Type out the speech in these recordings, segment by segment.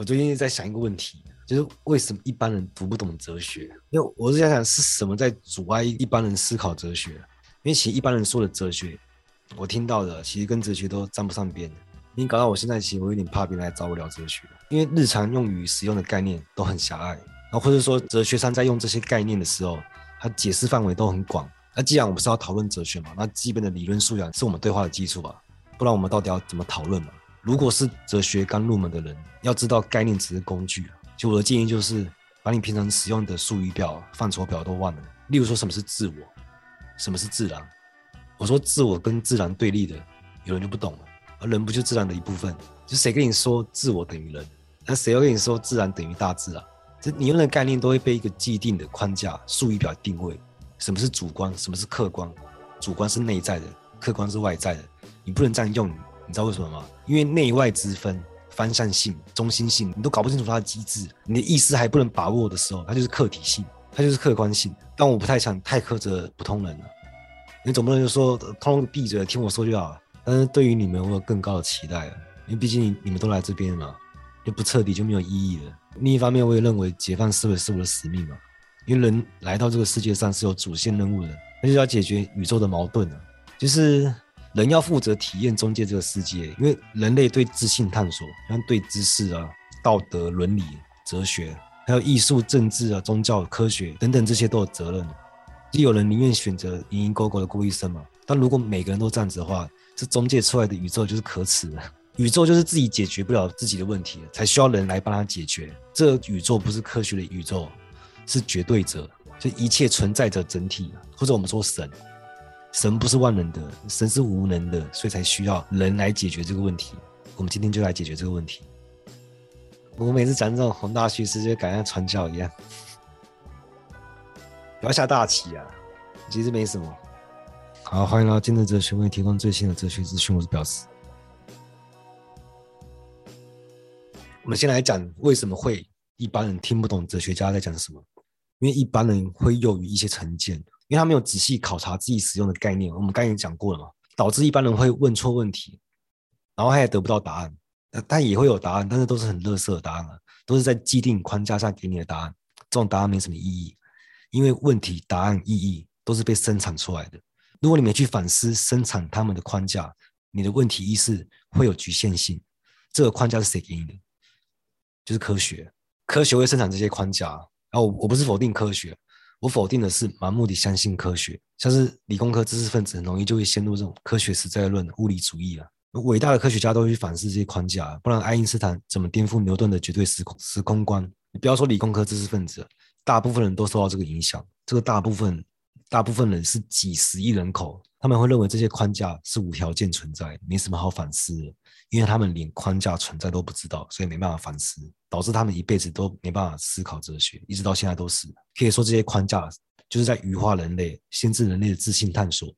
我最近在想一个问题，就是为什么一般人读不懂哲学？因为我是想想是什么在阻碍一般人思考哲学？因为其实一般人说的哲学，我听到的其实跟哲学都沾不上边。你搞到我现在，其实我有点怕别人来找我聊哲学，因为日常用语使用的概念都很狭隘，然后或者说哲学上在用这些概念的时候，它解释范围都很广。那既然我们是要讨论哲学嘛，那基本的理论素养是我们对话的基础吧？不然我们到底要怎么讨论嘛？如果是哲学刚入门的人，要知道概念只是工具。就我的建议就是，把你平常使用的术语表、范畴表都忘了。例如说，什么是自我？什么是自然？我说自我跟自然对立的，有人就不懂了。而人不就自然的一部分？就谁跟你说自我等于人？那谁又跟你说自然等于大自然？这你用的概念都会被一个既定的框架术语表定位。什么是主观？什么是客观？主观是内在的，客观是外在的。你不能这样用，你知道为什么吗？因为内外之分、方向性、中心性，你都搞不清楚它的机制，你的意思还不能把握的时候，它就是客体性，它就是客观性。但我不太想太苛责普通人了，你总不能就说通通闭嘴听我说就好了。但是对于你们，我有更高的期待了，因为毕竟你们都来这边了，就不彻底就没有意义了。另一方面，我也认为解放思维是我的使命嘛，因为人来到这个世界上是有主线任务的，那就要解决宇宙的矛盾了，就是人要负责体验中介这个世界，因为人类对知性探索，像对知识啊、道德、伦理、哲学，还有艺术、政治啊、宗教、科学等等这些都有责任。就有人宁愿选择蝇营狗苟的过一生嘛，但如果每个人都这样子的话，这中介出来的宇宙就是可耻的。宇宙就是自己解决不了自己的问题，才需要人来帮他解决。这宇宙不是科学的宇宙，是绝对者，就一切存在着整体，或者我们说神，神不是万能的，神是无能的，所以才需要人来解决这个问题。我们今天就来解决这个问题。我每次讲这种宏大叙事，就感觉像传教一样。不要下大棋啊！其实没什么。好，欢迎来到今日哲学，为你提供最新的哲学资讯。我是表示。我们先来讲为什么会一般人听不懂哲学家在讲什么？因为一般人会囿于一些成见，因为他没有仔细考察自己使用的概念。我们刚才讲过了嘛，导致一般人会问错问题，然后他也得不到答案。但也会有答案，但是都是很垃圾的答案啊，都是在既定框架下给你的答案。这种答案没什么意义。因为问题、答案、意义都是被生产出来的。如果你没去反思生产他们的框架，你的问题意识会有局限性。这个框架是谁给你的？就是科学。科学会生产这些框架。然后我我不是否定科学，我否定的是盲目的相信科学。像是理工科知识分子很容易就会陷入这种科学实在论、物理主义啊。伟大的科学家都会去反思这些框架，不然爱因斯坦怎么颠覆牛顿的绝对时空时空观？你不要说理工科知识分子。大部分人都受到这个影响，这个大部分，大部分人是几十亿人口，他们会认为这些框架是无条件存在，没什么好反思的，因为他们连框架存在都不知道，所以没办法反思，导致他们一辈子都没办法思考哲学，一直到现在都是。可以说这些框架就是在愚化人类，限制人类的自信探索。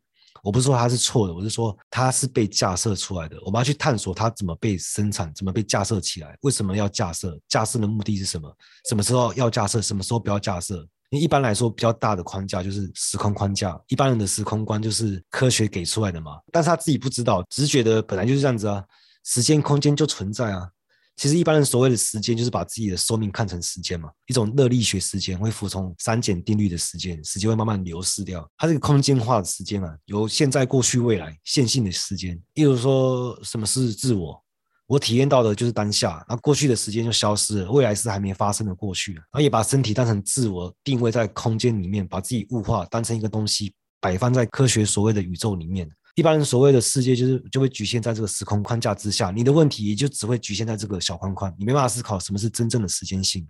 我不是说它是错的，我是说它是被架设出来的。我们要去探索它怎么被生产，怎么被架设起来，为什么要架设？架设的目的是什么？什么时候要架设？什么时候不要架设？一般来说，比较大的框架就是时空框架，一般人的时空观就是科学给出来的嘛。但是他自己不知道，只是觉得本来就是这样子啊，时间空间就存在啊。其实一般人所谓的时间，就是把自己的寿命看成时间嘛，一种热力学时间，会服从三简定律的时间，时间会慢慢流逝掉。它这个空间化的时间啊，由现在、过去、未来线性的时间。例如说，什么是自我？我体验到的就是当下，那过去的时间就消失了，未来是还没发生的过去。然后也把身体当成自我，定位在空间里面，把自己物化，当成一个东西，摆放在科学所谓的宇宙里面。一般人所谓的世界，就是就会局限在这个时空框架之下，你的问题也就只会局限在这个小框框，你没办法思考什么是真正的时间性，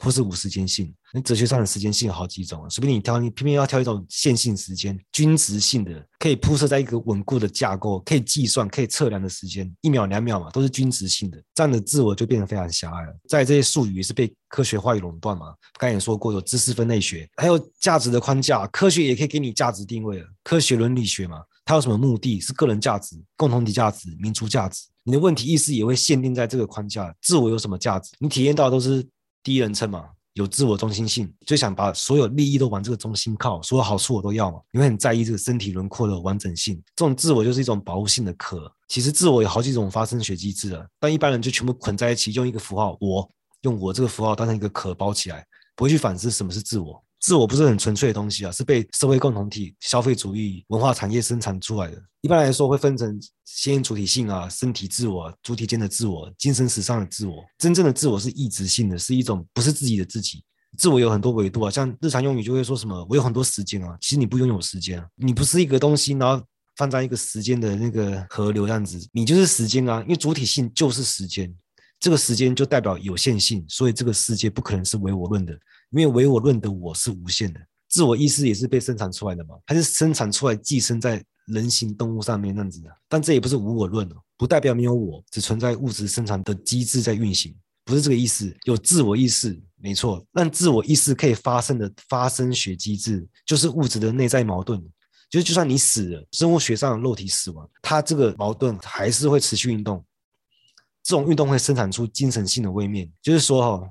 或是无时间性。那哲学上的时间性有好几种，随便你挑，你偏偏要挑一种线性时间，均值性的，可以铺设在一个稳固的架构，可以计算、可以测量的时间，一秒、两秒嘛，都是均值性的，这样的自我就变得非常狭隘了。在这些术语也是被科学化与垄断嘛，刚才也说过，有知识分类学，还有价值的框架，科学也可以给你价值定位了，科学伦理学嘛。它有什么目的？是个人价值、共同体价值、民族价值。你的问题意识也会限定在这个框架。自我有什么价值？你体验到都是第一人称嘛？有自我中心性，就想把所有利益都往这个中心靠，所有好处我都要嘛。你会很在意这个身体轮廓的完整性，这种自我就是一种保护性的壳。其实自我有好几种发生学机制啊，但一般人就全部捆在一起，用一个符号“我”，用我这个符号当成一个壳包起来，不会去反思什么是自我。自我不是很纯粹的东西啊，是被社会共同体、消费主义、文化产业生产出来的。一般来说会分成先主体性啊、身体自我、主体间的自我、精神史上的自我。真正的自我是异质性的，是一种不是自己的自己。自我有很多维度啊，像日常用语就会说什么“我有很多时间啊”，其实你不拥有时间，你不是一个东西，然后放在一个时间的那个河流这样子，你就是时间啊，因为主体性就是时间，这个时间就代表有限性，所以这个世界不可能是唯我论的。因为唯我论的我是无限的，自我意识也是被生产出来的嘛，它是生产出来寄生在人形动物上面那样子的。但这也不是无我论哦，不代表没有我，只存在物质生产的机制在运行，不是这个意思。有自我意识没错，但自我意识可以发生的发生学机制，就是物质的内在矛盾。就是就算你死了，生物学上的肉体死亡，它这个矛盾还是会持续运动。这种运动会生产出精神性的位面，就是说哈。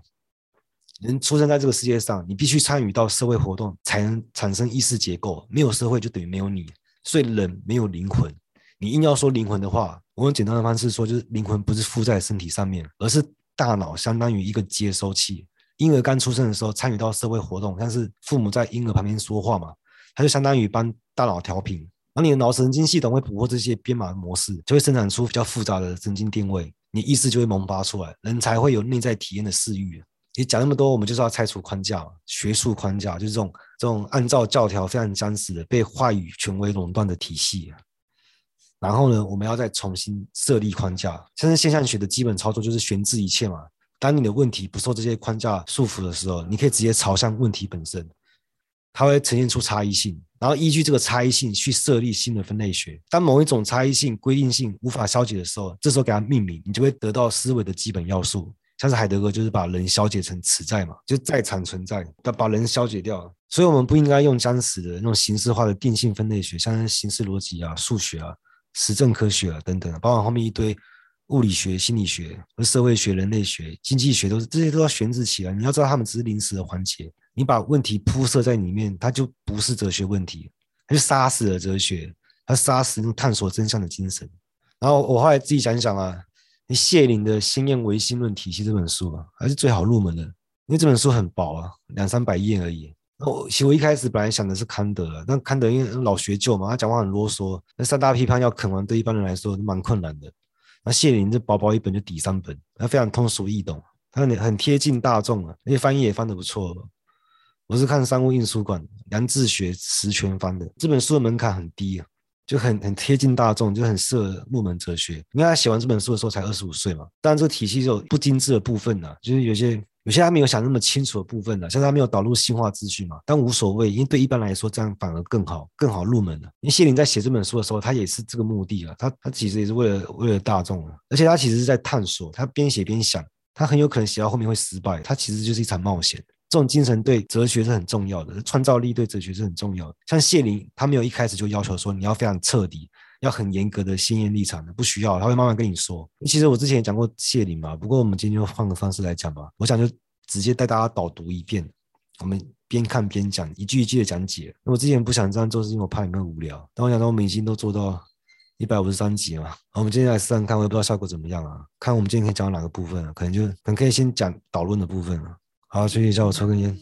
人出生在这个世界上，你必须参与到社会活动，才能产生意识结构。没有社会，就等于没有你。所以人没有灵魂。你硬要说灵魂的话，我用简单的方式说，就是灵魂不是附在身体上面，而是大脑相当于一个接收器。婴儿刚出生的时候，参与到社会活动，像是父母在婴儿旁边说话嘛，它就相当于帮大脑调频。然后你的脑神经系统会捕获这些编码模式，就会生产出比较复杂的神经定位，你意识就会萌发出来，人才会有内在体验的视域。你讲那么多，我们就是要拆除框架，学术框架就是这种这种按照教条非常僵死的被话语权威垄断的体系。然后呢，我们要再重新设立框架。像是现象学的基本操作就是悬置一切嘛。当你的问题不受这些框架束缚的时候，你可以直接朝向问题本身，它会呈现出差异性，然后依据这个差异性去设立新的分类学。当某一种差异性规定性无法消解的时候，这时候给它命名，你就会得到思维的基本要素。像是海德格就是把人消解成此在嘛，就在场存在，他把人消解掉了。所以我们不应该用僵死的那种形式化的定性分类学，像是形式逻辑啊、数学啊、实证科学啊等等，包括后面一堆物理学、心理学和社会学、人类学、经济学，都是这些都要悬置起来。你要知道，他们只是临时的环节。你把问题铺设在里面，它就不是哲学问题，它就杀死了哲学，它杀死那种探索真相的精神。然后我后来自己想想啊。谢林的《鲜艳唯心论体系》这本书啊，还是最好入门的，因为这本书很薄啊，两三百页而已。我其实我一开始本来想的是康德，但康德因为老学究嘛，他讲话很啰嗦，那三大批判要啃完，对一般人来说蛮困难的。那谢林这薄薄一本就抵三本，他非常通俗易懂，他很很贴近大众啊，而且翻译也翻得不错。我是看商务印书馆梁志学十全翻的，这本书的门槛很低啊。就很很贴近大众，就很适合入门哲学。因为他写完这本书的时候才二十五岁嘛，当然这个体系就有不精致的部分呢，就是有些有些他没有想那么清楚的部分呢，像他没有导入性化资讯嘛，但无所谓，因为对一般来说这样反而更好，更好入门了。因为谢林在写这本书的时候，他也是这个目的啊，他他其实也是为了为了大众啊，而且他其实是在探索，他边写边想，他很有可能写到后面会失败，他其实就是一场冒险。这种精神对哲学是很重要的，创造力对哲学是很重要的。像谢林，他没有一开始就要求说你要非常彻底，要很严格的先验立场的，不需要，他会慢慢跟你说。其实我之前也讲过谢林嘛，不过我们今天就换个方式来讲吧。我想就直接带大家导读一遍，我们边看边讲，一句一句的讲解。那我之前不想这样做，是因为我怕你们无聊。但我想到我们已经都做到一百五十三集嘛，我们今天来试试看，我也不知道效果怎么样啊？看我们今天可以讲到哪个部分啊？可能就可能可以先讲导论的部分啊。好，继续叫我抽根烟。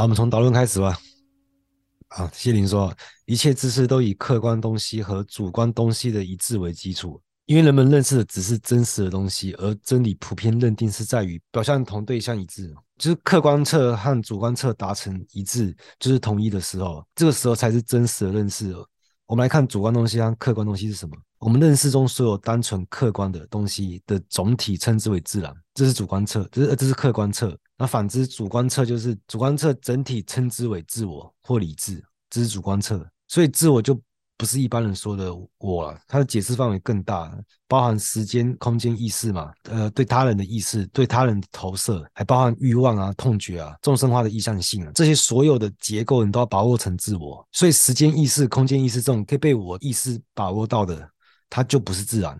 好，我们从导论开始吧。啊，谢林说，一切知识都以客观东西和主观东西的一致为基础，因为人们认识的只是真实的东西，而真理普遍认定是在于表象同对象一致，就是客观侧和主观侧达成一致，就是统一的时候，这个时候才是真实的认识。我们来看主观东西和客观东西是什么？我们认识中所有单纯客观的东西的总体称之为自然，这是主观侧，这是这是客观侧。那反之，主观侧就是主观侧整体称之为自我或理智，这是主观侧。所以自我就不是一般人说的我了，它的解释范围更大，包含时间、空间、意识嘛，呃，对他人的意识，对他人的投射，还包含欲望啊、痛觉啊、众生化的意向性啊，这些所有的结构你都要把握成自我。所以时间意识、空间意识这种可以被我意识把握到的，它就不是自然。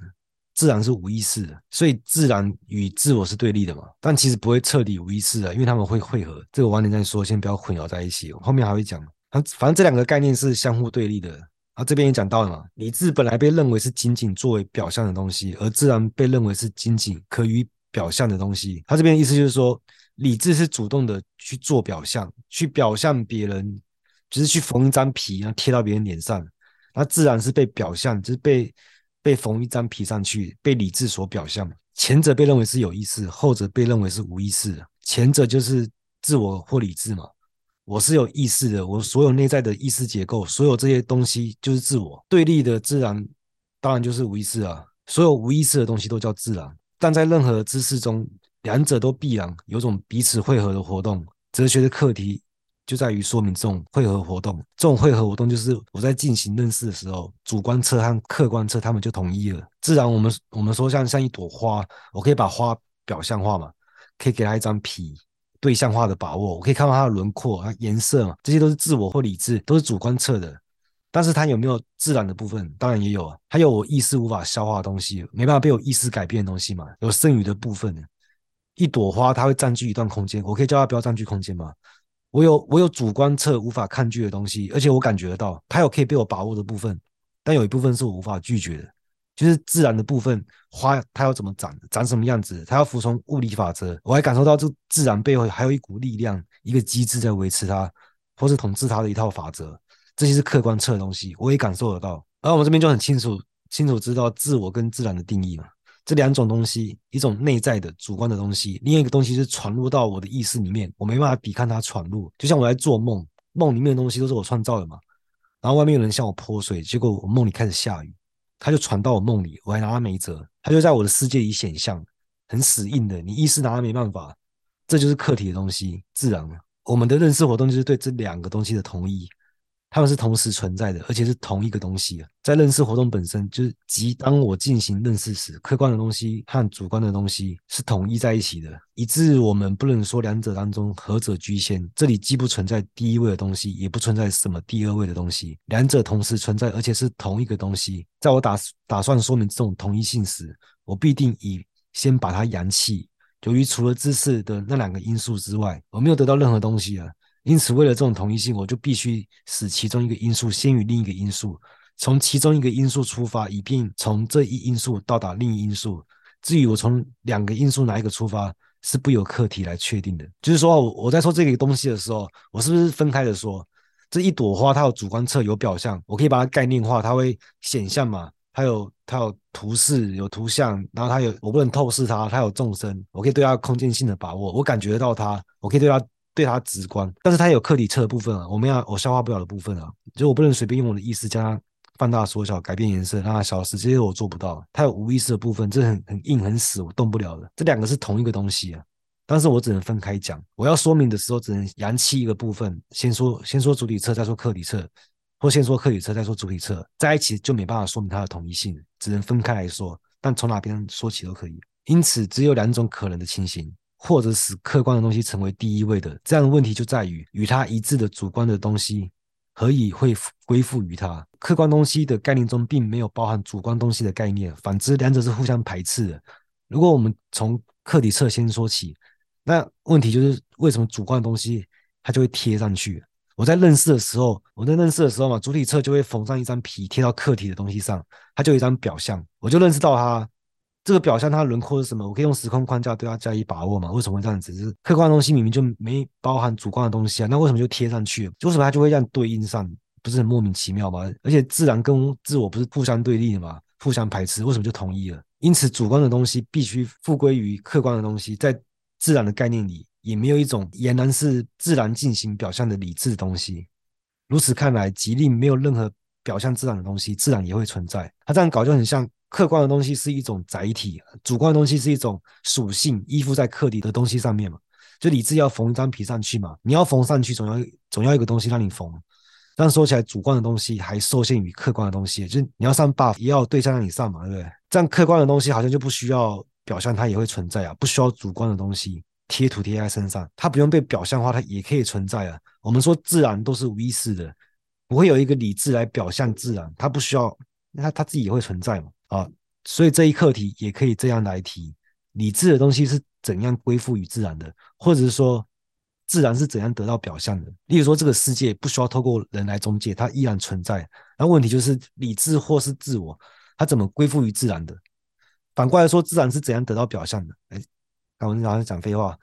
自然是无意识的，所以自然与自我是对立的嘛。但其实不会彻底无意识的，因为他们会汇合。这个晚点再说，先不要混淆在一起。后面还会讲。反反正这两个概念是相互对立的。啊，这边也讲到了嘛。理智本来被认为是仅仅作为表象的东西，而自然被认为是仅仅可予表象的东西。他这边的意思就是说，理智是主动的去做表象，去表象别人，就是去缝一张皮，然后贴到别人脸上。那自然是被表象，就是被。被缝一张皮上去，被理智所表象。前者被认为是有意识，后者被认为是无意识。前者就是自我或理智嘛，我是有意识的，我所有内在的意识结构，所有这些东西就是自我。对立的自然当然就是无意识啊，所有无意识的东西都叫自然。但在任何知识中，两者都必然有种彼此汇合的活动。哲学的课题。就在于说明这种汇合活动，这种汇合活动就是我在进行认识的时候，主观侧和客观侧他们就统一了。自然，我们我们说像像一朵花，我可以把花表象化嘛，可以给它一张皮，对象化的把握，我可以看到它的轮廓、它颜色嘛，这些都是自我或理智，都是主观侧的。但是它有没有自然的部分？当然也有啊，它有我意识无法消化的东西，没办法被我意识改变的东西嘛，有剩余的部分。一朵花它会占据一段空间，我可以叫它不要占据空间吗？我有我有主观侧无法抗拒的东西，而且我感觉得到它有可以被我把握的部分，但有一部分是我无法拒绝的，就是自然的部分。花它要怎么长，长什么样子，它要服从物理法则。我还感受到这自然背后还有一股力量，一个机制在维持它，或是统治它的一套法则。这些是客观侧的东西，我也感受得到。而我们这边就很清楚清楚知道自我跟自然的定义嘛。这两种东西，一种内在的主观的东西，另一个东西是传入到我的意识里面，我没办法抵抗它传入。就像我在做梦，梦里面的东西都是我创造的嘛。然后外面有人向我泼水，结果我梦里开始下雨，它就传到我梦里，我还拿它没辙，它就在我的世界里显象，很死硬的，你意识拿它没办法。这就是客体的东西，自然的。我们的认识活动就是对这两个东西的同意。它们是同时存在的，而且是同一个东西。在认识活动本身，就是即当我进行认识时，客观的东西和主观的东西是统一在一起的，以致我们不能说两者当中何者居先。这里既不存在第一位的东西，也不存在什么第二位的东西，两者同时存在，而且是同一个东西。在我打打算说明这种同一性时，我必定以先把它扬弃，由于除了知识的那两个因素之外，我没有得到任何东西啊。因此，为了这种统一性，我就必须使其中一个因素先于另一个因素，从其中一个因素出发，以便从这一因素到达另一因素。至于我从两个因素哪一个出发，是不由课题来确定的。就是说，我在说这个东西的时候，我是不是分开的说？这一朵花，它有主观侧，有表象，我可以把它概念化，它会显象嘛？它有它有图示，有图像，然后它有我不能透视它，它有纵深，我可以对它空间性的把握，我感觉得到它，我可以对它对它直观，但是它有客体侧的部分啊，我们要我消化不了的部分啊，就我不能随便用我的意识将它放大缩小，改变颜色让它消失，这些我做不到。它有无意识的部分，这很很硬很死，我动不了的。这两个是同一个东西啊。但是我只能分开讲，我要说明的时候只能扬弃一个部分，先说先说主体侧，再说客体侧，或先说客体侧，再说主体侧，在一起就没办法说明它的统一性，只能分开来说。但从哪边说起都可以。因此，只有两种可能的情形，或者使客观的东西成为第一位的。这样的问题就在于，与它一致的主观的东西，何以会归附于它？客观东西的概念中并没有包含主观东西的概念，反之，两者是互相排斥的。如果我们从客体侧先说起。那问题就是为什么主观的东西它就会贴上去？我在认识的时候，我在认识的时候嘛，主体侧就会缝上一张皮贴到客体的东西上，它就有一张表象，我就认识到它这个表象它的轮廓是什么，我可以用时空框架对它加以把握嘛？为什么会这样子？就是客观的东西明明就没包含主观的东西啊，那为什么就贴上去？为什么它就会这样对应上？不是很莫名其妙吗？而且自然跟自我不是互相对立的吗？互相排斥，为什么就统一了？因此，主观的东西必须复归于客观的东西，在。自然的概念里也没有一种俨然是自然进行表象的理智的东西。如此看来，即令没有任何表象自然的东西，自然也会存在。它这样搞就很像客观的东西是一种载体，主观的东西是一种属性依附在客体的东西上面嘛。就理智要缝一张皮上去嘛，你要缝上去，总要总要一个东西让你缝。但说起来，主观的东西还受限于客观的东西，就是你要上 buff 也要对象让你上嘛，对不对？这样客观的东西好像就不需要。表象它也会存在啊，不需要主观的东西贴图贴在身上，它不用被表象化，它也可以存在啊。我们说自然都是无意识的，不会有一个理智来表象自然，它不需要，它它自己也会存在嘛啊。所以这一课题也可以这样来提：理智的东西是怎样归附于自然的，或者是说自然是怎样得到表象的？例如说这个世界不需要透过人来中介，它依然存在。那问题就是理智或是自我，它怎么归附于自然的？反过来说，自然是怎样得到表象的？哎，我们好像讲废话。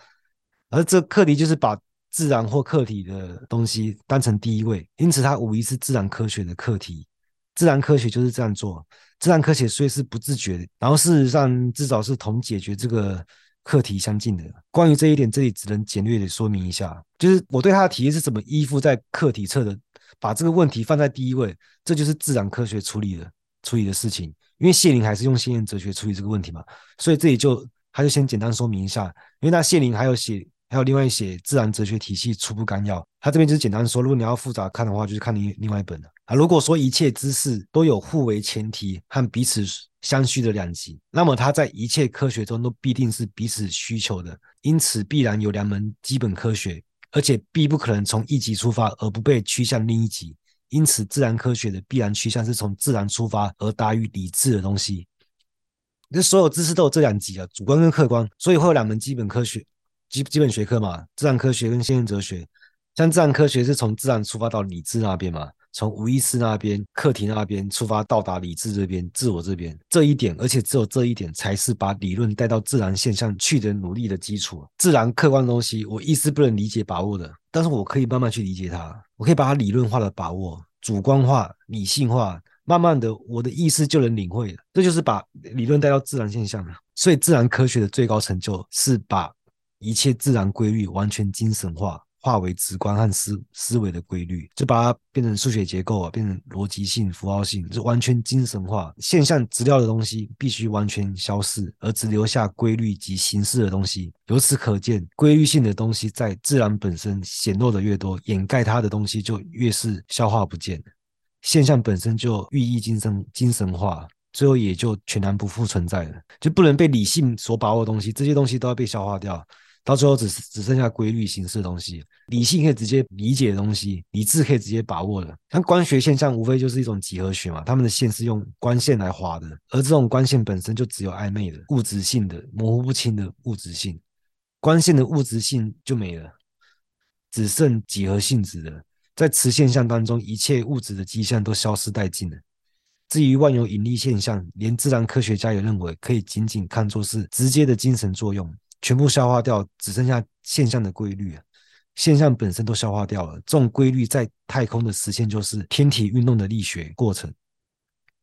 而这课题就是把自然或客体的东西当成第一位，因此它无疑是自然科学的课题。自然科学就是这样做。自然科学虽是不自觉的，然后事实上至少是同解决这个课题相近的。关于这一点，这里只能简略的说明一下，就是我对他的提议是怎么依附在课题侧的，把这个问题放在第一位，这就是自然科学处理的处理的事情。因为谢林还是用现验哲学处理这个问题嘛，所以这里就他就先简单说明一下。因为那谢林还有写，还有另外写自然哲学体系初步纲要，他这边就是简单说，如果你要复杂看的话，就是看另另外一本了啊。如果说一切知识都有互为前提和彼此相需的两极，那么它在一切科学中都必定是彼此需求的，因此必然有两门基本科学，而且必不可能从一极出发而不被趋向另一极。因此，自然科学的必然趋向是从自然出发而达于理智的东西。这所有知识都有这两极啊，主观跟客观，所以会有两门基本科学、基基本学科嘛，自然科学跟现验哲学。像自然科学是从自然出发到理智那边嘛，从无意识那边、客体那边出发到达理智这边、自我这边。这一点，而且只有这一点，才是把理论带到自然现象去的努力的基础。自然客观的东西，我一时不能理解把握的。但是我可以慢慢去理解它，我可以把它理论化的把握，主观化、理性化，慢慢的，我的意识就能领会了。这就是把理论带到自然现象了。所以，自然科学的最高成就是把一切自然规律完全精神化。化为直观和思思维的规律，就把它变成数学结构啊，变成逻辑性、符号性，就完全精神化。现象资料的东西必须完全消逝，而只留下规律及形式的东西。由此可见，规律性的东西在自然本身显露的越多，掩盖它的东西就越是消化不见。现象本身就寓意精神精神化，最后也就全然不复存在了，就不能被理性所把握的东西，这些东西都要被消化掉。到最后只只剩下规律形式的东西，理性可以直接理解的东西，理智可以直接把握的。像光学现象，无非就是一种几何学嘛，他们的线是用光线来画的，而这种光线本身就只有暧昧的物质性的、模糊不清的物质性。光线的物质性就没了，只剩几何性质的。在磁现象当中，一切物质的迹象都消失殆尽了。至于万有引力现象，连自然科学家也认为可以仅仅看作是直接的精神作用，全部消化掉，只剩下现象的规律啊。现象本身都消化掉了，这种规律在太空的实现就是天体运动的力学过程。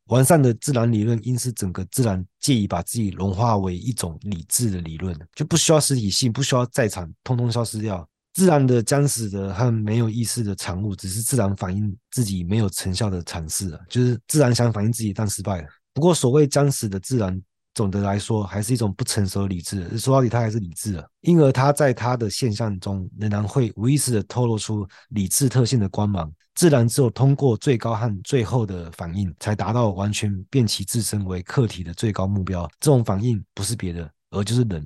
完善的自然理论应是整个自然借以把自己融化为一种理智的理论，就不需要实体性，不需要在场，通通消失掉。自然的僵死的和没有意识的产物，只是自然反映自己没有成效的阐释啊，就是自然想反映自己但失败了。不过所谓僵死的自然，总的来说还是一种不成熟的理智。说到底，他还是理智的，因而他在他的现象中仍然会无意识的透露出理智特性的光芒。自然只有通过最高和最后的反应，才达到完全变其自身为客体的最高目标。这种反应不是别的，而就是人，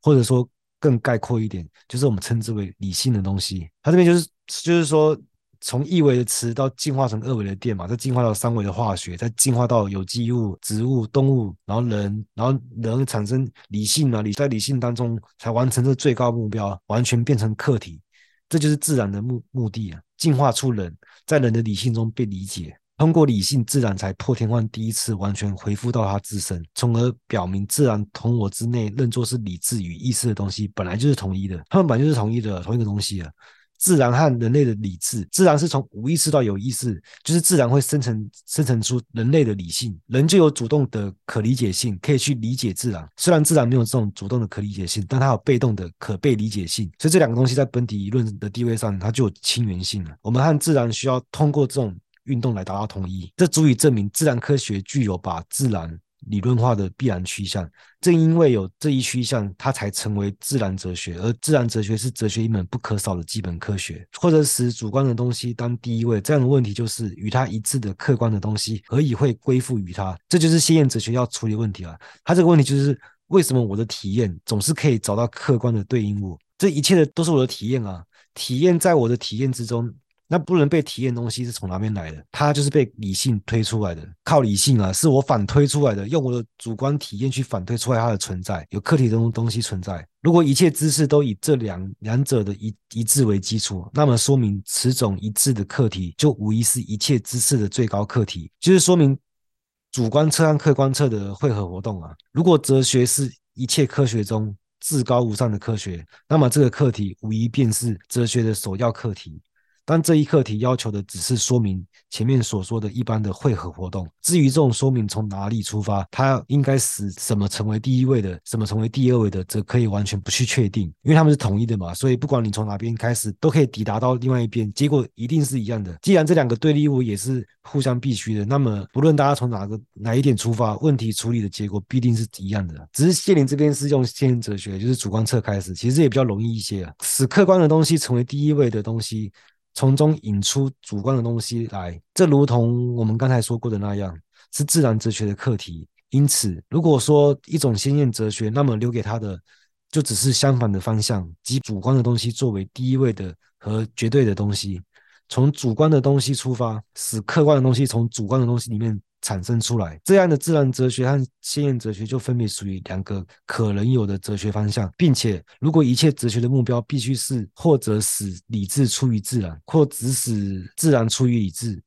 或者说。更概括一点，就是我们称之为理性的东西。他这边就是就是说，从一维的磁到进化成二维的电嘛，再进化到三维的化学，再进化到有机物、植物、动物，然后人，然后人产生理性啊，理在理性当中才完成这最高目标，完全变成客体。这就是自然的目目的啊，进化出人，在人的理性中被理解。通过理性，自然才破天荒第一次完全恢复到它自身，从而表明自然同我之内认作是理智与意识的东西，本来就是统一的。它们本来就是统一的同一个东西啊。自然和人类的理智，自然是从无意识到有意识，就是自然会生成生成出人类的理性，人就有主动的可理解性，可以去理解自然。虽然自然没有这种主动的可理解性，但它有被动的可被理解性。所以这两个东西在本体理论的地位上，它就有亲缘性了。我们和自然需要通过这种。运动来达到统一，这足以证明自然科学具有把自然理论化的必然趋向。正因为有这一趋向，它才成为自然哲学。而自然哲学是哲学一门不可少的基本科学。或者使主观的东西当第一位，这样的问题就是与它一致的客观的东西何以会归附于它？这就是先验哲学要处理问题啊。它这个问题就是为什么我的体验总是可以找到客观的对应物？这一切的都是我的体验啊，体验在我的体验之中。那不能被体验的东西是从哪边来的？它就是被理性推出来的，靠理性啊，是我反推出来的，用我的主观体验去反推出来它的存在，有客体的东西存在。如果一切知识都以这两两者的一一致为基础，那么说明此种一致的客体就无疑是一切知识的最高客体，就是说明主观测和客观测的汇合活动啊。如果哲学是一切科学中至高无上的科学，那么这个课题无疑便是哲学的首要课题。但这一课题要求的只是说明前面所说的一般的汇合活动。至于这种说明从哪里出发，它应该使什么成为第一位的，什么成为第二位的，则可以完全不去确定，因为他们是统一的嘛。所以不管你从哪边开始，都可以抵达到另外一边，结果一定是一样的。既然这两个对立物也是互相必须的，那么不论大家从哪个哪一点出发，问题处理的结果必定是一样的。只是谢林这边是用先哲学，就是主观测开始，其实也比较容易一些啊，使客观的东西成为第一位的东西。从中引出主观的东西来，这如同我们刚才说过的那样，是自然哲学的课题。因此，如果说一种先验哲学，那么留给他的就只是相反的方向，即主观的东西作为第一位的和绝对的东西，从主观的东西出发，使客观的东西从主观的东西里面。产生出来，这样的自然哲学和先验哲学就分别属于两个可能有的哲学方向，并且如果一切哲学的目标必须是或者使理智出于自然，或只使自然出于理智，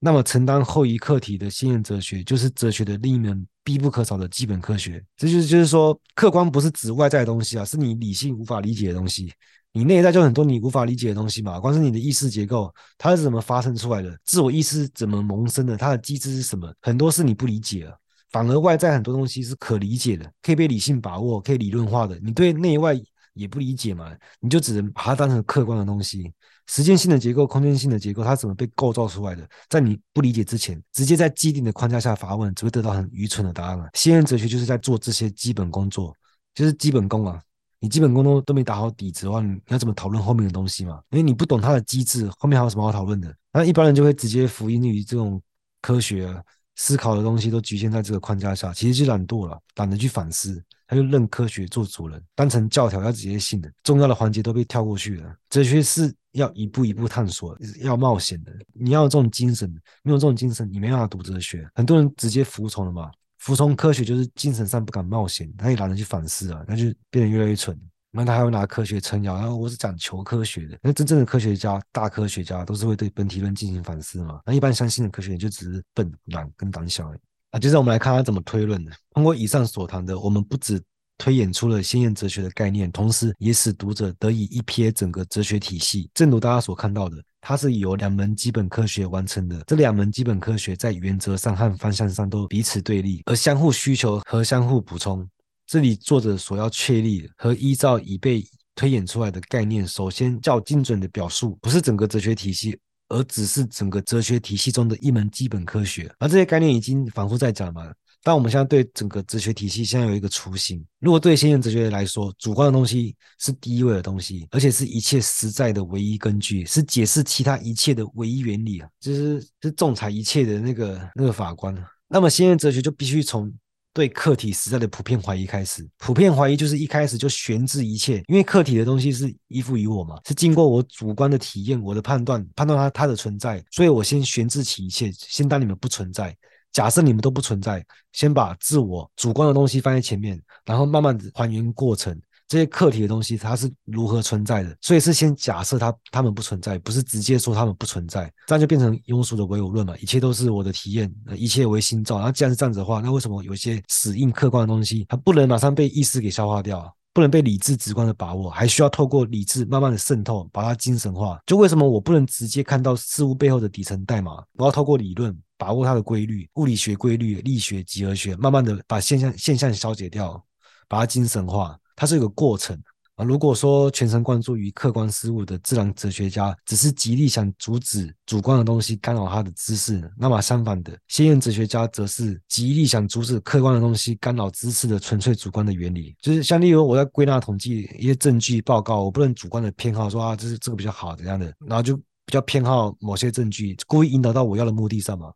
那么承担后一课题的先验哲学就是哲学的另一门必不可少的基本科学。这就是就是说，客观不是指外在的东西啊，是你理性无法理解的东西。你内在就很多你无法理解的东西嘛，光是你的意识结构，它是怎么发生出来的？自我意识怎么萌生的？它的机制是什么？很多是你不理解了，反而外在很多东西是可理解的，可以被理性把握，可以理论化的。你对内外也不理解嘛，你就只能把它当成客观的东西。时间性的结构、空间性的结构，它怎么被构造出来的？在你不理解之前，直接在既定的框架下发问，只会得到很愚蠢的答案啊！先验哲学就是在做这些基本工作，就是基本功啊。你基本功都都没打好底子的话，你要怎么讨论后面的东西嘛？因为你不懂它的机制，后面还有什么好讨论的？那一般人就会直接服膺于这种科学，思考的东西都局限在这个框架下，其实就懒惰了，懒得去反思，他就认科学做主人，当成教条要直接信的，重要的环节都被跳过去了。哲学是要一步一步探索，要冒险的。你要有这种精神，没有这种精神，你没办法读哲学。很多人直接服从了嘛。服从科学就是精神上不敢冒险，他也懒得去反思啊，他就变得越来越蠢。那他还会拿科学撑腰，然后我是讲求科学的。那真正的科学家、大科学家都是会对本体论进行反思嘛？那一般相信的科学也就只是笨、懒跟胆小而已。啊，接着我们来看他怎么推论的。通过以上所谈的，我们不止推演出了先验哲学的概念，同时也使读者得以一瞥整个哲学体系。正如大家所看到的，它是由两门基本科学完成的。这两门基本科学在原则上和方向上都彼此对立，而相互需求和相互补充。这里作者所要确立和依照已被推演出来的概念，首先较精准的表述，不是整个哲学体系，而只是整个哲学体系中的一门基本科学。而这些概念已经反复在讲嘛。但我们现在对整个哲学体系现在有一个雏形。如果对先验哲学来说，主观的东西是第一位的东西，而且是一切实在的唯一根据，是解释其他一切的唯一原理啊，就是是仲裁一切的那个那个法官。那么先验哲学就必须从。对客体实在的普遍怀疑开始，普遍怀疑就是一开始就悬置一切，因为客体的东西是依附于我嘛，是经过我主观的体验，我的判断，判断它它的存在，所以我先悬置起一切，先当你们不存在，假设你们都不存在，先把自我主观的东西放在前面，然后慢慢的还原过程。这些客体的东西它是如何存在的？所以是先假设它它们不存在，不是直接说它们不存在，这样就变成庸俗的唯我论嘛。一切都是我的体验，一切为心造。然后既然是这样子的话，那为什么有些死硬客观的东西，它不能马上被意识给消化掉，不能被理智直观的把握，还需要透过理智慢慢的渗透，把它精神化？就为什么我不能直接看到事物背后的底层代码？我要透过理论把握它的规律，物理学规律、力学、几何学，慢慢的把现象现象消解掉，把它精神化。它是一个过程啊。如果说全神贯注于客观事物的自然哲学家，只是极力想阻止主观的东西干扰他的知识，那么相反的，先验哲学家则是极力想阻止客观的东西干扰知识的纯粹主观的原理。就是像例如我在归纳统计一些证据报告，我不能主观的偏好说啊，这是这个比较好怎样的，然后就比较偏好某些证据，故意引导到我要的目的上嘛。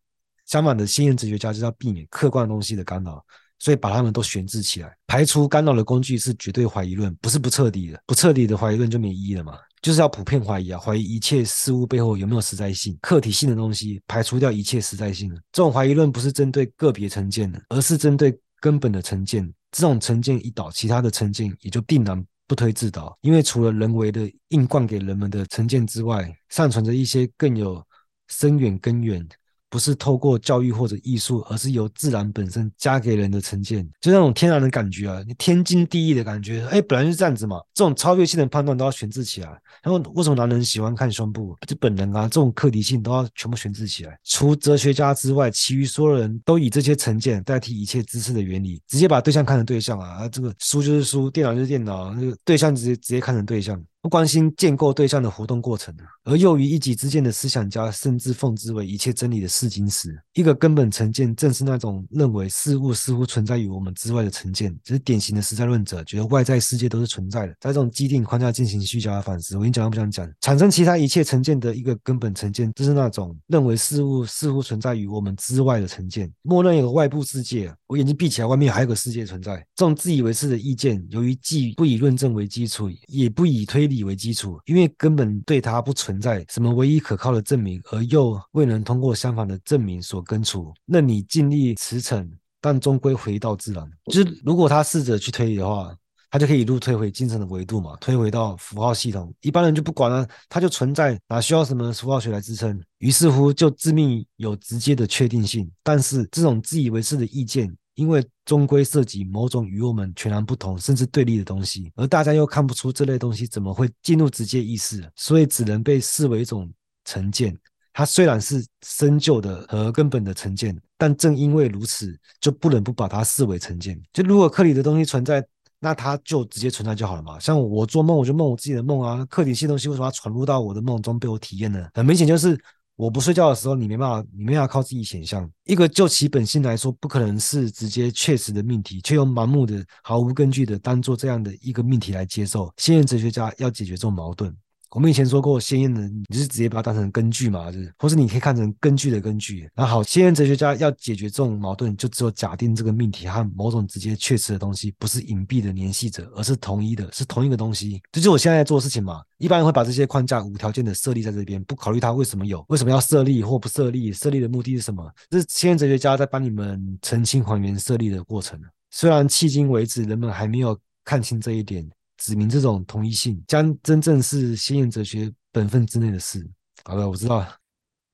相反的，先验哲学家就要避免客观东西的干扰。所以把他们都悬置起来，排除干扰的工具是绝对怀疑论，不是不彻底的，不彻底的怀疑论就没意义了嘛。就是要普遍怀疑啊，怀疑一切事物背后有没有实在性，客体性的东西，排除掉一切实在性。这种怀疑论不是针对个别成见的，而是针对根本的成见。这种成见一倒，其他的成见也就定然不推自倒。因为除了人为的硬灌给人们的成见之外，尚存着一些更有深远根源。不是透过教育或者艺术，而是由自然本身加给人的成见，就那种天然的感觉啊，你天经地义的感觉，哎，本来就是这样子嘛。这种超越性的判断都要悬置起来。然后为什么男人喜欢看胸部？就本能啊，这种客体性都要全部悬置起来。除哲学家之外，其余所有人都以这些成见代替一切知识的原理，直接把对象看成对象啊，啊，这个书就是书，电脑就是电脑，那个对象直接直接看成对象。不关心建构对象的活动过程，而囿于一己之见的思想家，甚至奉之为一切真理的试金石。一个根本成见，正是那种认为事物似乎存在于我们之外的成见，这是典型的实在论者，觉得外在世界都是存在的，在这种既定框架进行虚假的反思。我跟你讲，我不想讲，产生其他一切成见的一个根本成见，就是那种认为事物似乎存在于我们之外的成见，默认有个外部世界，我眼睛闭起来，外面还有个世界存在。这种自以为是的意见，由于既不以论证为基础，也不以推理。以为基础，因为根本对它不存在什么唯一可靠的证明，而又未能通过相反的证明所根除，那你尽力驰骋，但终归回到自然。就是如果他试着去推理的话，他就可以一路推回精神的维度嘛，推回到符号系统。一般人就不管了，他就存在，哪需要什么符号学来支撑？于是乎就致命有直接的确定性。但是这种自以为是的意见。因为终归涉及某种与我们全然不同，甚至对立的东西，而大家又看不出这类东西怎么会进入直接意识，所以只能被视为一种成见。它虽然是深旧的和根本的成见，但正因为如此，就不能不把它视为成见。就如果客体的东西存在，那它就直接存在就好了嘛。像我做梦，我就梦我自己的梦啊。客体性东西为什么要传入到我的梦中被我体验呢？很明显就是。我不睡觉的时候，你没办法，你没办法靠自己想象。一个就其本性来说，不可能是直接确实的命题，却又盲目的、毫无根据的当做这样的一个命题来接受。现任哲学家要解决这种矛盾。我们以前说过，先验的，你是直接把它当成根据嘛，就是，或是你可以看成根据的根据。那好，先验哲学家要解决这种矛盾，就只有假定这个命题和某种直接确实的东西不是隐蔽的联系者，而是同一的，是同一个东西。这就是我现在在做的事情嘛。一般人会把这些框架无条件的设立在这边，不考虑它为什么有，为什么要设立或不设立，设立的目的是什么？这是先验哲学家在帮你们澄清还原设立的过程。虽然迄今为止人们还没有看清这一点。指明这种同一性，将真正是先验哲学本分之内的事。好的，我知道了。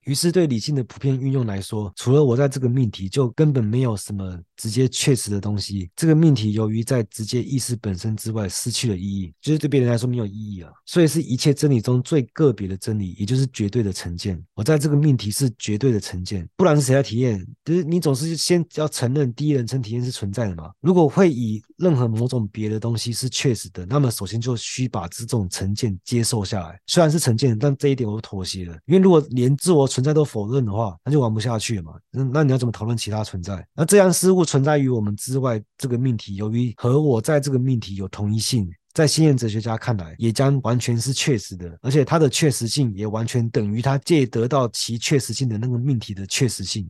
于是，对理性的普遍运用来说，除了我在这个命题，就根本没有什么直接确实的东西。这个命题由于在直接意识本身之外失去了意义，就是对别人来说没有意义了。所以，是一切真理中最个别的真理，也就是绝对的成见。我在这个命题是绝对的成见，不然是谁来体验？就是你总是先要承认第一人称体验是存在的嘛。如果会以任何某种别的东西是确实的，那么首先就需把这种成见接受下来。虽然是成见，但这一点我妥协了，因为如果连自我存在都否认的话，那就玩不下去了嘛。那那你要怎么讨论其他存在？那这样事物存在于我们之外这个命题，由于和我在这个命题有同一性，在先验哲学家看来，也将完全是确实的，而且它的确实性也完全等于他借得到其确实性的那个命题的确实性。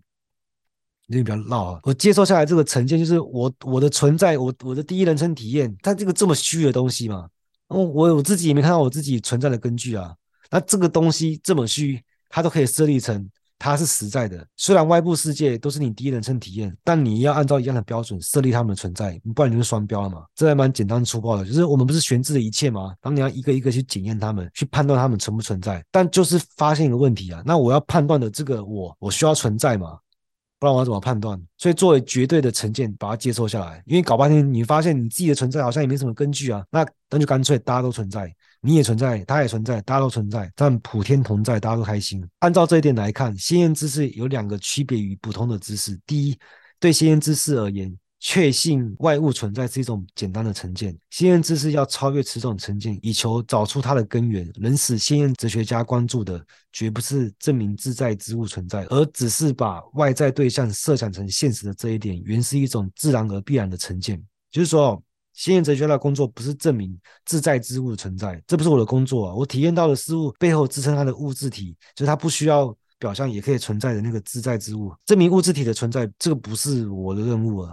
你比较绕啊。我接受下来这个成见，就是我我的存在，我我的第一人称体验，它这个这么虚的东西嘛，我我自己也没看到我自己存在的根据啊。那这个东西这么虚。它都可以设立成它是实在的，虽然外部世界都是你第一人称体验，但你要按照一样的标准设立它们的存在，不然你就双标了嘛。这还蛮简单粗暴的，就是我们不是悬置的一切吗？然后你要一个一个去检验它们，去判断它们存不存在。但就是发现一个问题啊，那我要判断的这个我，我需要存在吗？不然我要怎么判断？所以作为绝对的成见，把它接受下来。因为搞半天，你发现你自己的存在好像也没什么根据啊，那那就干脆大家都存在。你也存在，他也存在，大家都存在，但普天同在，大家都开心。按照这一点来看，先验知识有两个区别于普通的知识。第一，对先验知识而言，确信外物存在是一种简单的成见。先验知识要超越此种成见，以求找出它的根源。能使先验哲学家关注的，绝不是证明自在之物存在，而只是把外在对象设想成现实的这一点，原是一种自然而必然的成见。就是说。先验哲学的工作不是证明自在之物的存在，这不是我的工作啊！我体验到的事物背后支撑它的物质体，就是它不需要表象也可以存在的那个自在之物。证明物质体的存在，这个不是我的任务啊，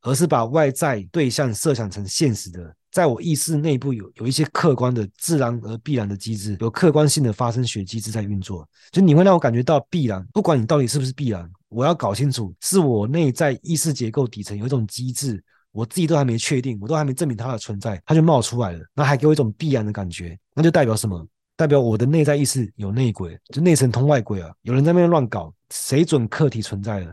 而是把外在对象设想成现实的，在我意识内部有有一些客观的、自然而必然的机制，有客观性的发生学机制在运作。就你会让我感觉到必然，不管你到底是不是必然，我要搞清楚，是我内在意识结构底层有一种机制。我自己都还没确定，我都还没证明它的存在，它就冒出来了，那还给我一种必然的感觉，那就代表什么？代表我的内在意识有内鬼，就内神通外鬼啊！有人在那边乱搞，谁准客体存在了？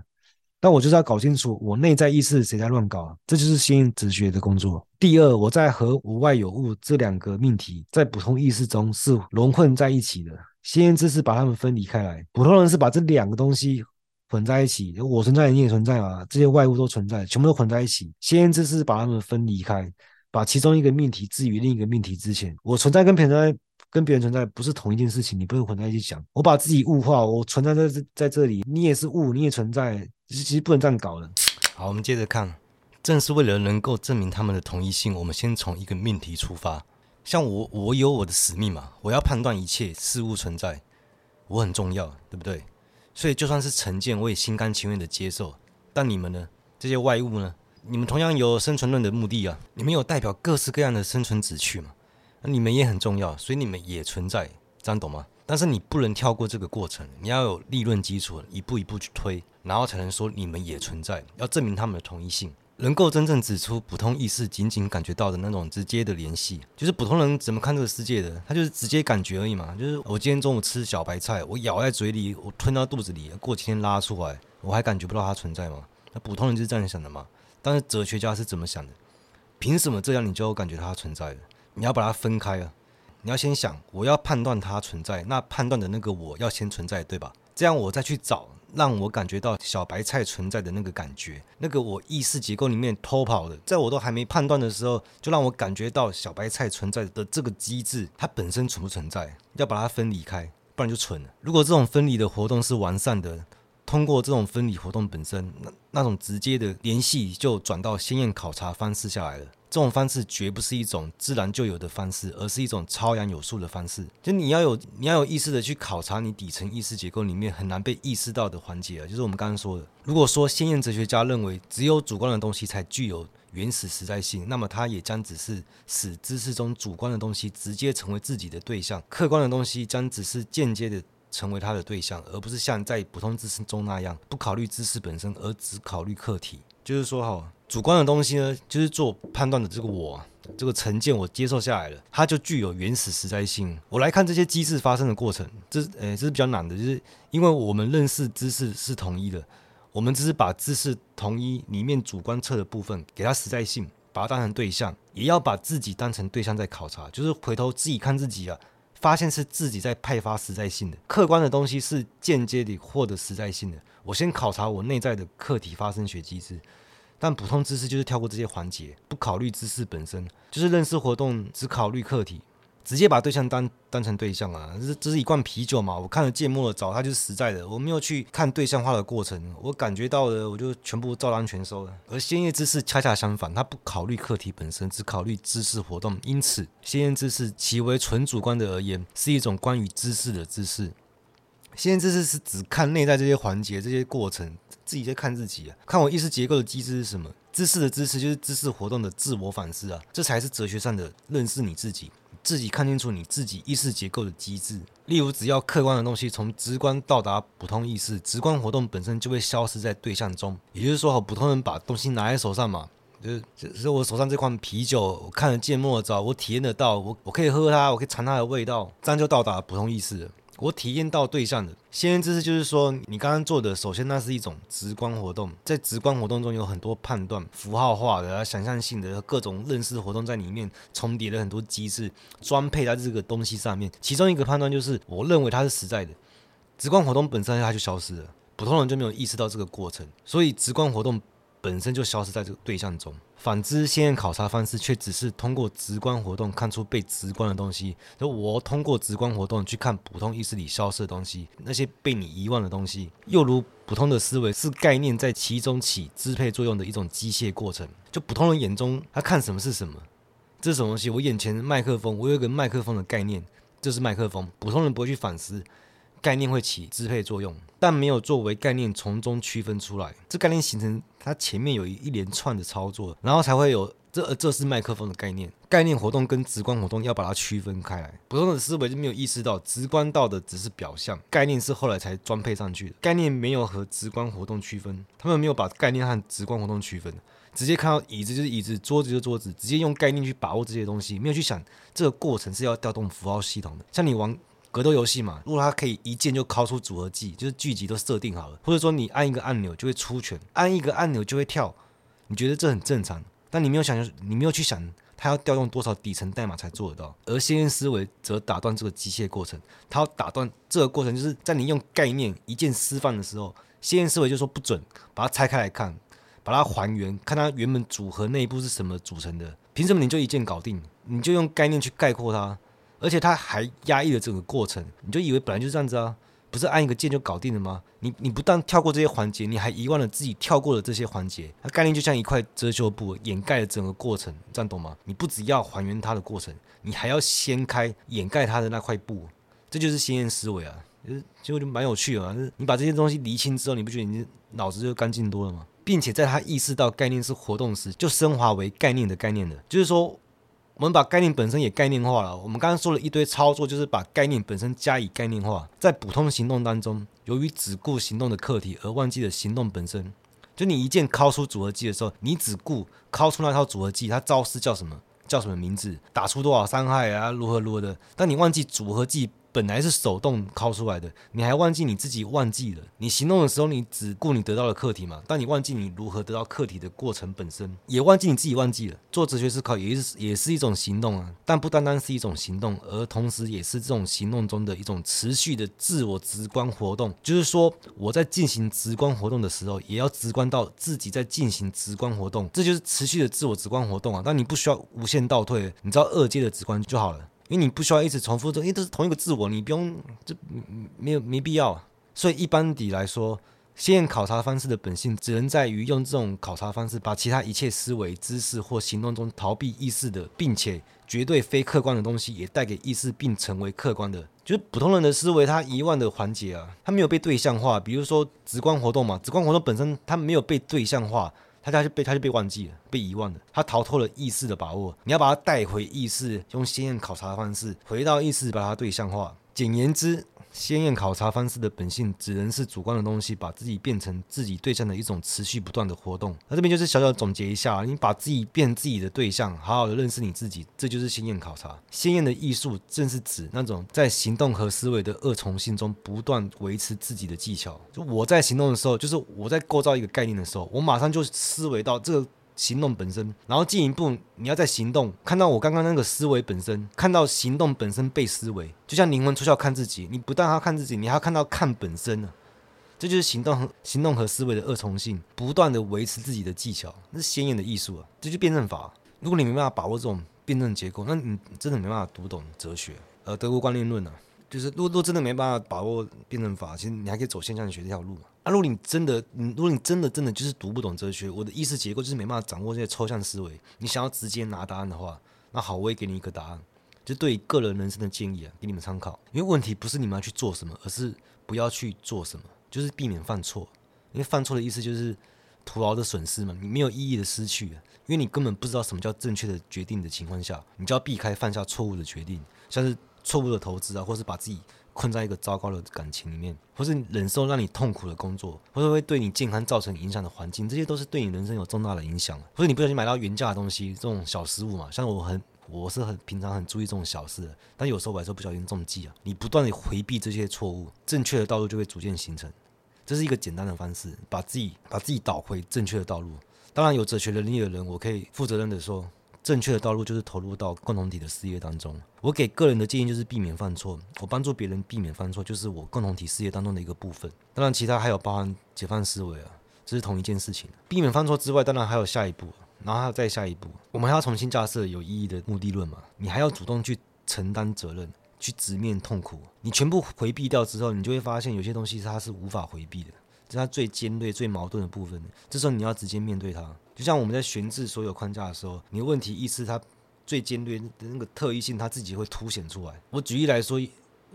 但我就是要搞清楚我内在意识谁在乱搞，这就是先验哲学的工作。第二，我在和无外有物这两个命题在普通意识中是融混在一起的，先知是把它们分离开来，普通人是把这两个东西。混在一起，我存在，你也存在嘛？这些外物都存在，全部都混在一起。先知识把它们分离开，把其中一个命题置于另一个命题之前。我存在跟别人存在跟别人存在不是同一件事情，你不能混在一起讲。我把自己物化，我存在在这在这里，你也是物，你也存在，其实不能这样搞的。好，我们接着看，正是为了能够证明他们的同一性，我们先从一个命题出发。像我，我有我的使命嘛，我要判断一切事物存在，我很重要，对不对？所以就算是成见，我也心甘情愿的接受。但你们呢？这些外物呢？你们同样有生存论的目的啊！你们有代表各式各样的生存旨趣嘛？那你们也很重要，所以你们也存在，这样懂吗？但是你不能跳过这个过程，你要有理论基础，一步一步去推，然后才能说你们也存在，要证明他们的同一性。能够真正指出普通意识仅仅感觉到的那种直接的联系，就是普通人怎么看这个世界的，他就是直接感觉而已嘛。就是我今天中午吃小白菜，我咬在嘴里，我吞到肚子里，过几天拉出来，我还感觉不到它存在吗？那普通人就是这样想的嘛。但是哲学家是怎么想的？凭什么这样你就感觉它存在了？你要把它分开啊！你要先想，我要判断它存在，那判断的那个我要先存在，对吧？这样我再去找。让我感觉到小白菜存在的那个感觉，那个我意识结构里面偷跑的，在我都还没判断的时候，就让我感觉到小白菜存在的这个机制，它本身存不存在？要把它分离开，不然就蠢了。如果这种分离的活动是完善的，通过这种分离活动本身，那那种直接的联系就转到先验考察方式下来了。这种方式绝不是一种自然就有的方式，而是一种超然有数的方式。就你要有，你要有意识的去考察你底层意识结构里面很难被意识到的环节啊，就是我们刚刚说的。如果说先验哲学家认为只有主观的东西才具有原始实在性，那么它也将只是使知识中主观的东西直接成为自己的对象，客观的东西将只是间接的成为他的对象，而不是像在普通知识中那样不考虑知识本身，而只考虑客体。就是说哈。主观的东西呢，就是做判断的这个我，这个成见我接受下来了，它就具有原始实在性。我来看这些机制发生的过程，这呃这是比较难的，就是因为我们认识知识是统一的，我们只是把知识统一里面主观测的部分给它实在性，把它当成对象，也要把自己当成对象在考察，就是回头自己看自己啊。发现是自己在派发实在性的，客观的东西是间接地获得实在性的。我先考察我内在的客体发生学机制，但普通知识就是跳过这些环节，不考虑知识本身，就是认识活动只考虑客体。直接把对象当当成对象啊，这这是一罐啤酒嘛？我看了芥末的早，它就是实在的。我没有去看对象化的过程，我感觉到的，我就全部照单全收了。而先验知识恰恰相反，它不考虑课题本身，只考虑知识活动。因此，先验知识其为纯主观的而言，是一种关于知识的知识。先验知识是只看内在这些环节、这些过程，自己在看自己啊，看我意识结构的机制是什么？知识的知识就是知识活动的自我反思啊，这才是哲学上的认识你自己。自己看清楚你自己意识结构的机制，例如，只要客观的东西从直观到达普通意识，直观活动本身就会消失在对象中。也就是说，普通人把东西拿在手上嘛，就是就是我手上这款啤酒，我看得见摸得着，我体验得到，我我可以喝它，我可以尝它的味道，这样就到达普通意识了。我体验到对象的先知识，就是说你刚刚做的，首先那是一种直观活动，在直观活动中有很多判断、符号化的、想象性的各种认识活动在里面重叠了很多机制，装配在这个东西上面。其中一个判断就是，我认为它是实在的，直观活动本身它就消失了，普通人就没有意识到这个过程，所以直观活动本身就消失在这个对象中。反之，先验考察方式却只是通过直观活动看出被直观的东西。就我通过直观活动去看普通意识里消失的东西，那些被你遗忘的东西。又如普通的思维是概念在其中起支配作用的一种机械过程。就普通人眼中，他看什么是什么，这是什么东西？我眼前的麦克风，我有一个麦克风的概念，这是麦克风。普通人不会去反思。概念会起支配作用，但没有作为概念从中区分出来。这概念形成，它前面有一连串的操作，然后才会有这。这是麦克风的概念。概念活动跟直观活动要把它区分开来。普通的思维就没有意识到，直观到的只是表象，概念是后来才装配上去的。概念没有和直观活动区分，他们没有把概念和直观活动区分，直接看到椅子就是椅子，桌子就是桌子，直接用概念去把握这些东西，没有去想这个过程是要调动符号系统的。像你玩。格斗游戏嘛，如果它可以一键就敲出组合技，就是剧集都设定好了，或者说你按一个按钮就会出拳，按一个按钮就会跳，你觉得这很正常，但你没有想，你没有去想它要调用多少底层代码才做得到。而先验思维则打断这个机械过程，它要打断这个过程，就是在你用概念一键释放的时候，先验思维就说不准，把它拆开来看，把它还原，看它原本组合内部是什么组成的，凭什么你就一键搞定？你就用概念去概括它。而且他还压抑了整个过程，你就以为本来就是这样子啊？不是按一个键就搞定了吗？你你不但跳过这些环节，你还遗忘了自己跳过了这些环节。它概念就像一块遮羞布，掩盖了整个过程，这样懂吗？你不只要还原它的过程，你还要掀开掩盖它的那块布，这就是先验思维啊！就是结果就蛮有趣的嘛。就是你把这些东西厘清之后，你不觉得你脑子就干净多了吗？并且在他意识到概念是活动时，就升华为概念的概念了，就是说。我们把概念本身也概念化了。我们刚刚说了一堆操作，就是把概念本身加以概念化。在普通行动当中，由于只顾行动的客体而忘记了行动本身。就你一键敲出组合技的时候，你只顾敲出那套组合技，它招式叫什么？叫什么名字？打出多少伤害啊？如何如何的？但你忘记组合技。本来是手动拷出来的，你还忘记你自己忘记了。你行动的时候，你只顾你得到的客体嘛，但你忘记你如何得到客体的过程本身，也忘记你自己忘记了。做哲学思考也是也是一种行动啊，但不单单是一种行动，而同时也是这种行动中的一种持续的自我直观活动。就是说，我在进行直观活动的时候，也要直观到自己在进行直观活动，这就是持续的自我直观活动啊。但你不需要无限倒退，你知道二阶的直观就好了。因为你不需要一直重复这，因为都是同一个自我，你不用，这没有没必要。所以一般底来说，先验考察方式的本性，只能在于用这种考察方式，把其他一切思维、知识或行动中逃避意识的，并且绝对非客观的东西，也带给意识，并成为客观的。就是普通人的思维，他遗忘的环节啊，他没有被对象化。比如说直观活动嘛，直观活动本身它没有被对象化。他他就被他就被忘记了，被遗忘了。他逃脱了意识的把握。你要把他带回意识，用先验考察的方式回到意识，把它对象化。简言之，鲜艳考察方式的本性，只能是主观的东西，把自己变成自己对象的一种持续不断的活动。那这边就是小小总结一下，你把自己变自己的对象，好好的认识你自己，这就是鲜艳考察。鲜艳的艺术，正是指那种在行动和思维的二重性中不断维持自己的技巧。就我在行动的时候，就是我在构造一个概念的时候，我马上就思维到这个。行动本身，然后进一步，你要在行动看到我刚刚那个思维本身，看到行动本身被思维，就像灵魂出窍看自己，你不但要看自己，你还要看到看本身呢、这就是行动和行动和思维的二重性，不断的维持自己的技巧，那是显眼的艺术啊，这就辩证法。如果你没办法把握这种辩证结构，那你真的没办法读懂哲学。呃，德国观念论呢、就是如果如果真的没办法把握辩证法，其实你还可以走现象学这条路嘛。啊，如果你真的，你如果你真的真的就是读不懂哲学，我的意识结构就是没办法掌握这些抽象思维，你想要直接拿答案的话，那好，我也给你一个答案，就对个人人生的建议啊，给你们参考。因为问题不是你们要去做什么，而是不要去做什么，就是避免犯错。因为犯错的意思就是徒劳的损失嘛，你没有意义的失去，因为你根本不知道什么叫正确的决定的情况下，你就要避开犯下错误的决定，像是错误的投资啊，或是把自己。困在一个糟糕的感情里面，或是忍受让你痛苦的工作，或者会对你健康造成影响的环境，这些都是对你人生有重大的影响。或者你不小心买到原价的东西，这种小失误嘛，像我很，我是很平常很注意这种小事的，但有时候我还是不小心中计啊。你不断的回避这些错误，正确的道路就会逐渐形成。这是一个简单的方式，把自己把自己导回正确的道路。当然，有哲学能力的人，我可以负责任的说。正确的道路就是投入到共同体的事业当中。我给个人的建议就是避免犯错，我帮助别人避免犯错，就是我共同体事业当中的一个部分。当然，其他还有包含解放思维啊，这是同一件事情。避免犯错之外，当然还有下一步，然后还有再下一步，我们还要重新架设有意义的目的论嘛。你还要主动去承担责任，去直面痛苦。你全部回避掉之后，你就会发现有些东西它是无法回避的，这是它最尖锐、最矛盾的部分。这时候你要直接面对它。就像我们在悬置所有框架的时候，你的问题意识它最尖锐的那个特异性，它自己会凸显出来。我举例来说，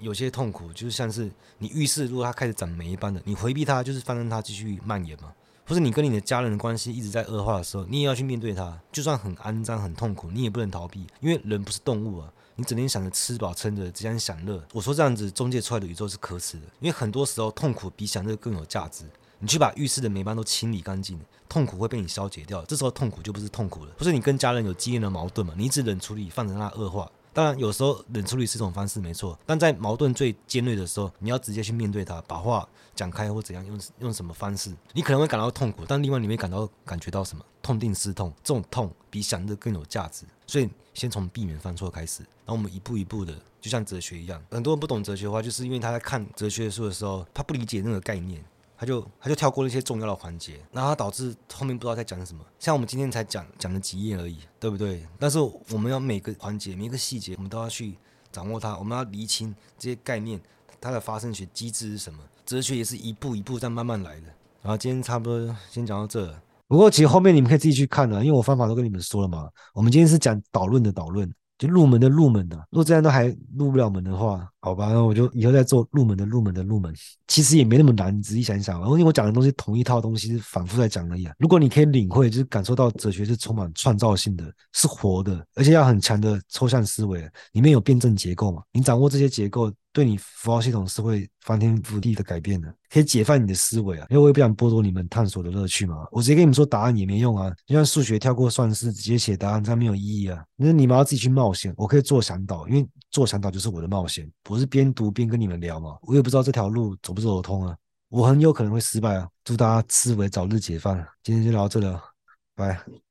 有些痛苦就是像是你浴室如果它开始长霉斑的，你回避它就是放任它继续蔓延嘛。或是你跟你的家人的关系一直在恶化的时候，你也要去面对它。就算很肮脏、很痛苦，你也不能逃避，因为人不是动物啊。你整天想着吃饱撑着，只想享乐。我说这样子中介出来的宇宙是可耻的，因为很多时候痛苦比享乐更有价值。你去把浴室的霉斑都清理干净，痛苦会被你消解掉。这时候痛苦就不是痛苦了。不是你跟家人有激烈的矛盾嘛？你一直冷处理，放着它恶化。当然，有时候冷处理是一种方式，没错。但在矛盾最尖锐的时候，你要直接去面对它，把话讲开或怎样，用用什么方式？你可能会感到痛苦，但另外你会感到感觉到什么？痛定思痛，这种痛比想的更有价值。所以，先从避免犯错开始，然后我们一步一步的，就像哲学一样。很多人不懂哲学的话，就是因为他在看哲学书的时候，他不理解那个概念。他就他就跳过了一些重要的环节，然后他导致后面不知道在讲什么。像我们今天才讲讲了几页而已，对不对？但是我们要每个环节、每个细节，我们都要去掌握它。我们要厘清这些概念，它的发生学机制是什么？哲学也是一步一步在慢慢来的。然后今天差不多先讲到这。不过其实后面你们可以自己去看的，因为我方法都跟你们说了嘛。我们今天是讲导论的导论。就入门的入门的，如果这样都还入不了门的话，好吧，那我就以后再做入门的入门的入门。其实也没那么难，你仔细想一想，因为我讲的东西同一套东西是反复在讲而已。如果你可以领会，就是感受到哲学是充满创造性的，是活的，而且要很强的抽象思维，里面有辩证结构嘛，你掌握这些结构。对你符号系统是会翻天覆地的改变的，可以解放你的思维啊！因为我也不想剥夺你们探索的乐趣嘛。我直接跟你们说答案也没用啊，就像数学跳过算式直接写答案，这样没有意义啊。那你们要自己去冒险，我可以做向导，因为做向导就是我的冒险。我是边读边跟你们聊嘛，我也不知道这条路走不走得通啊，我很有可能会失败啊。祝大家思维早日解放，今天就聊到这了，拜。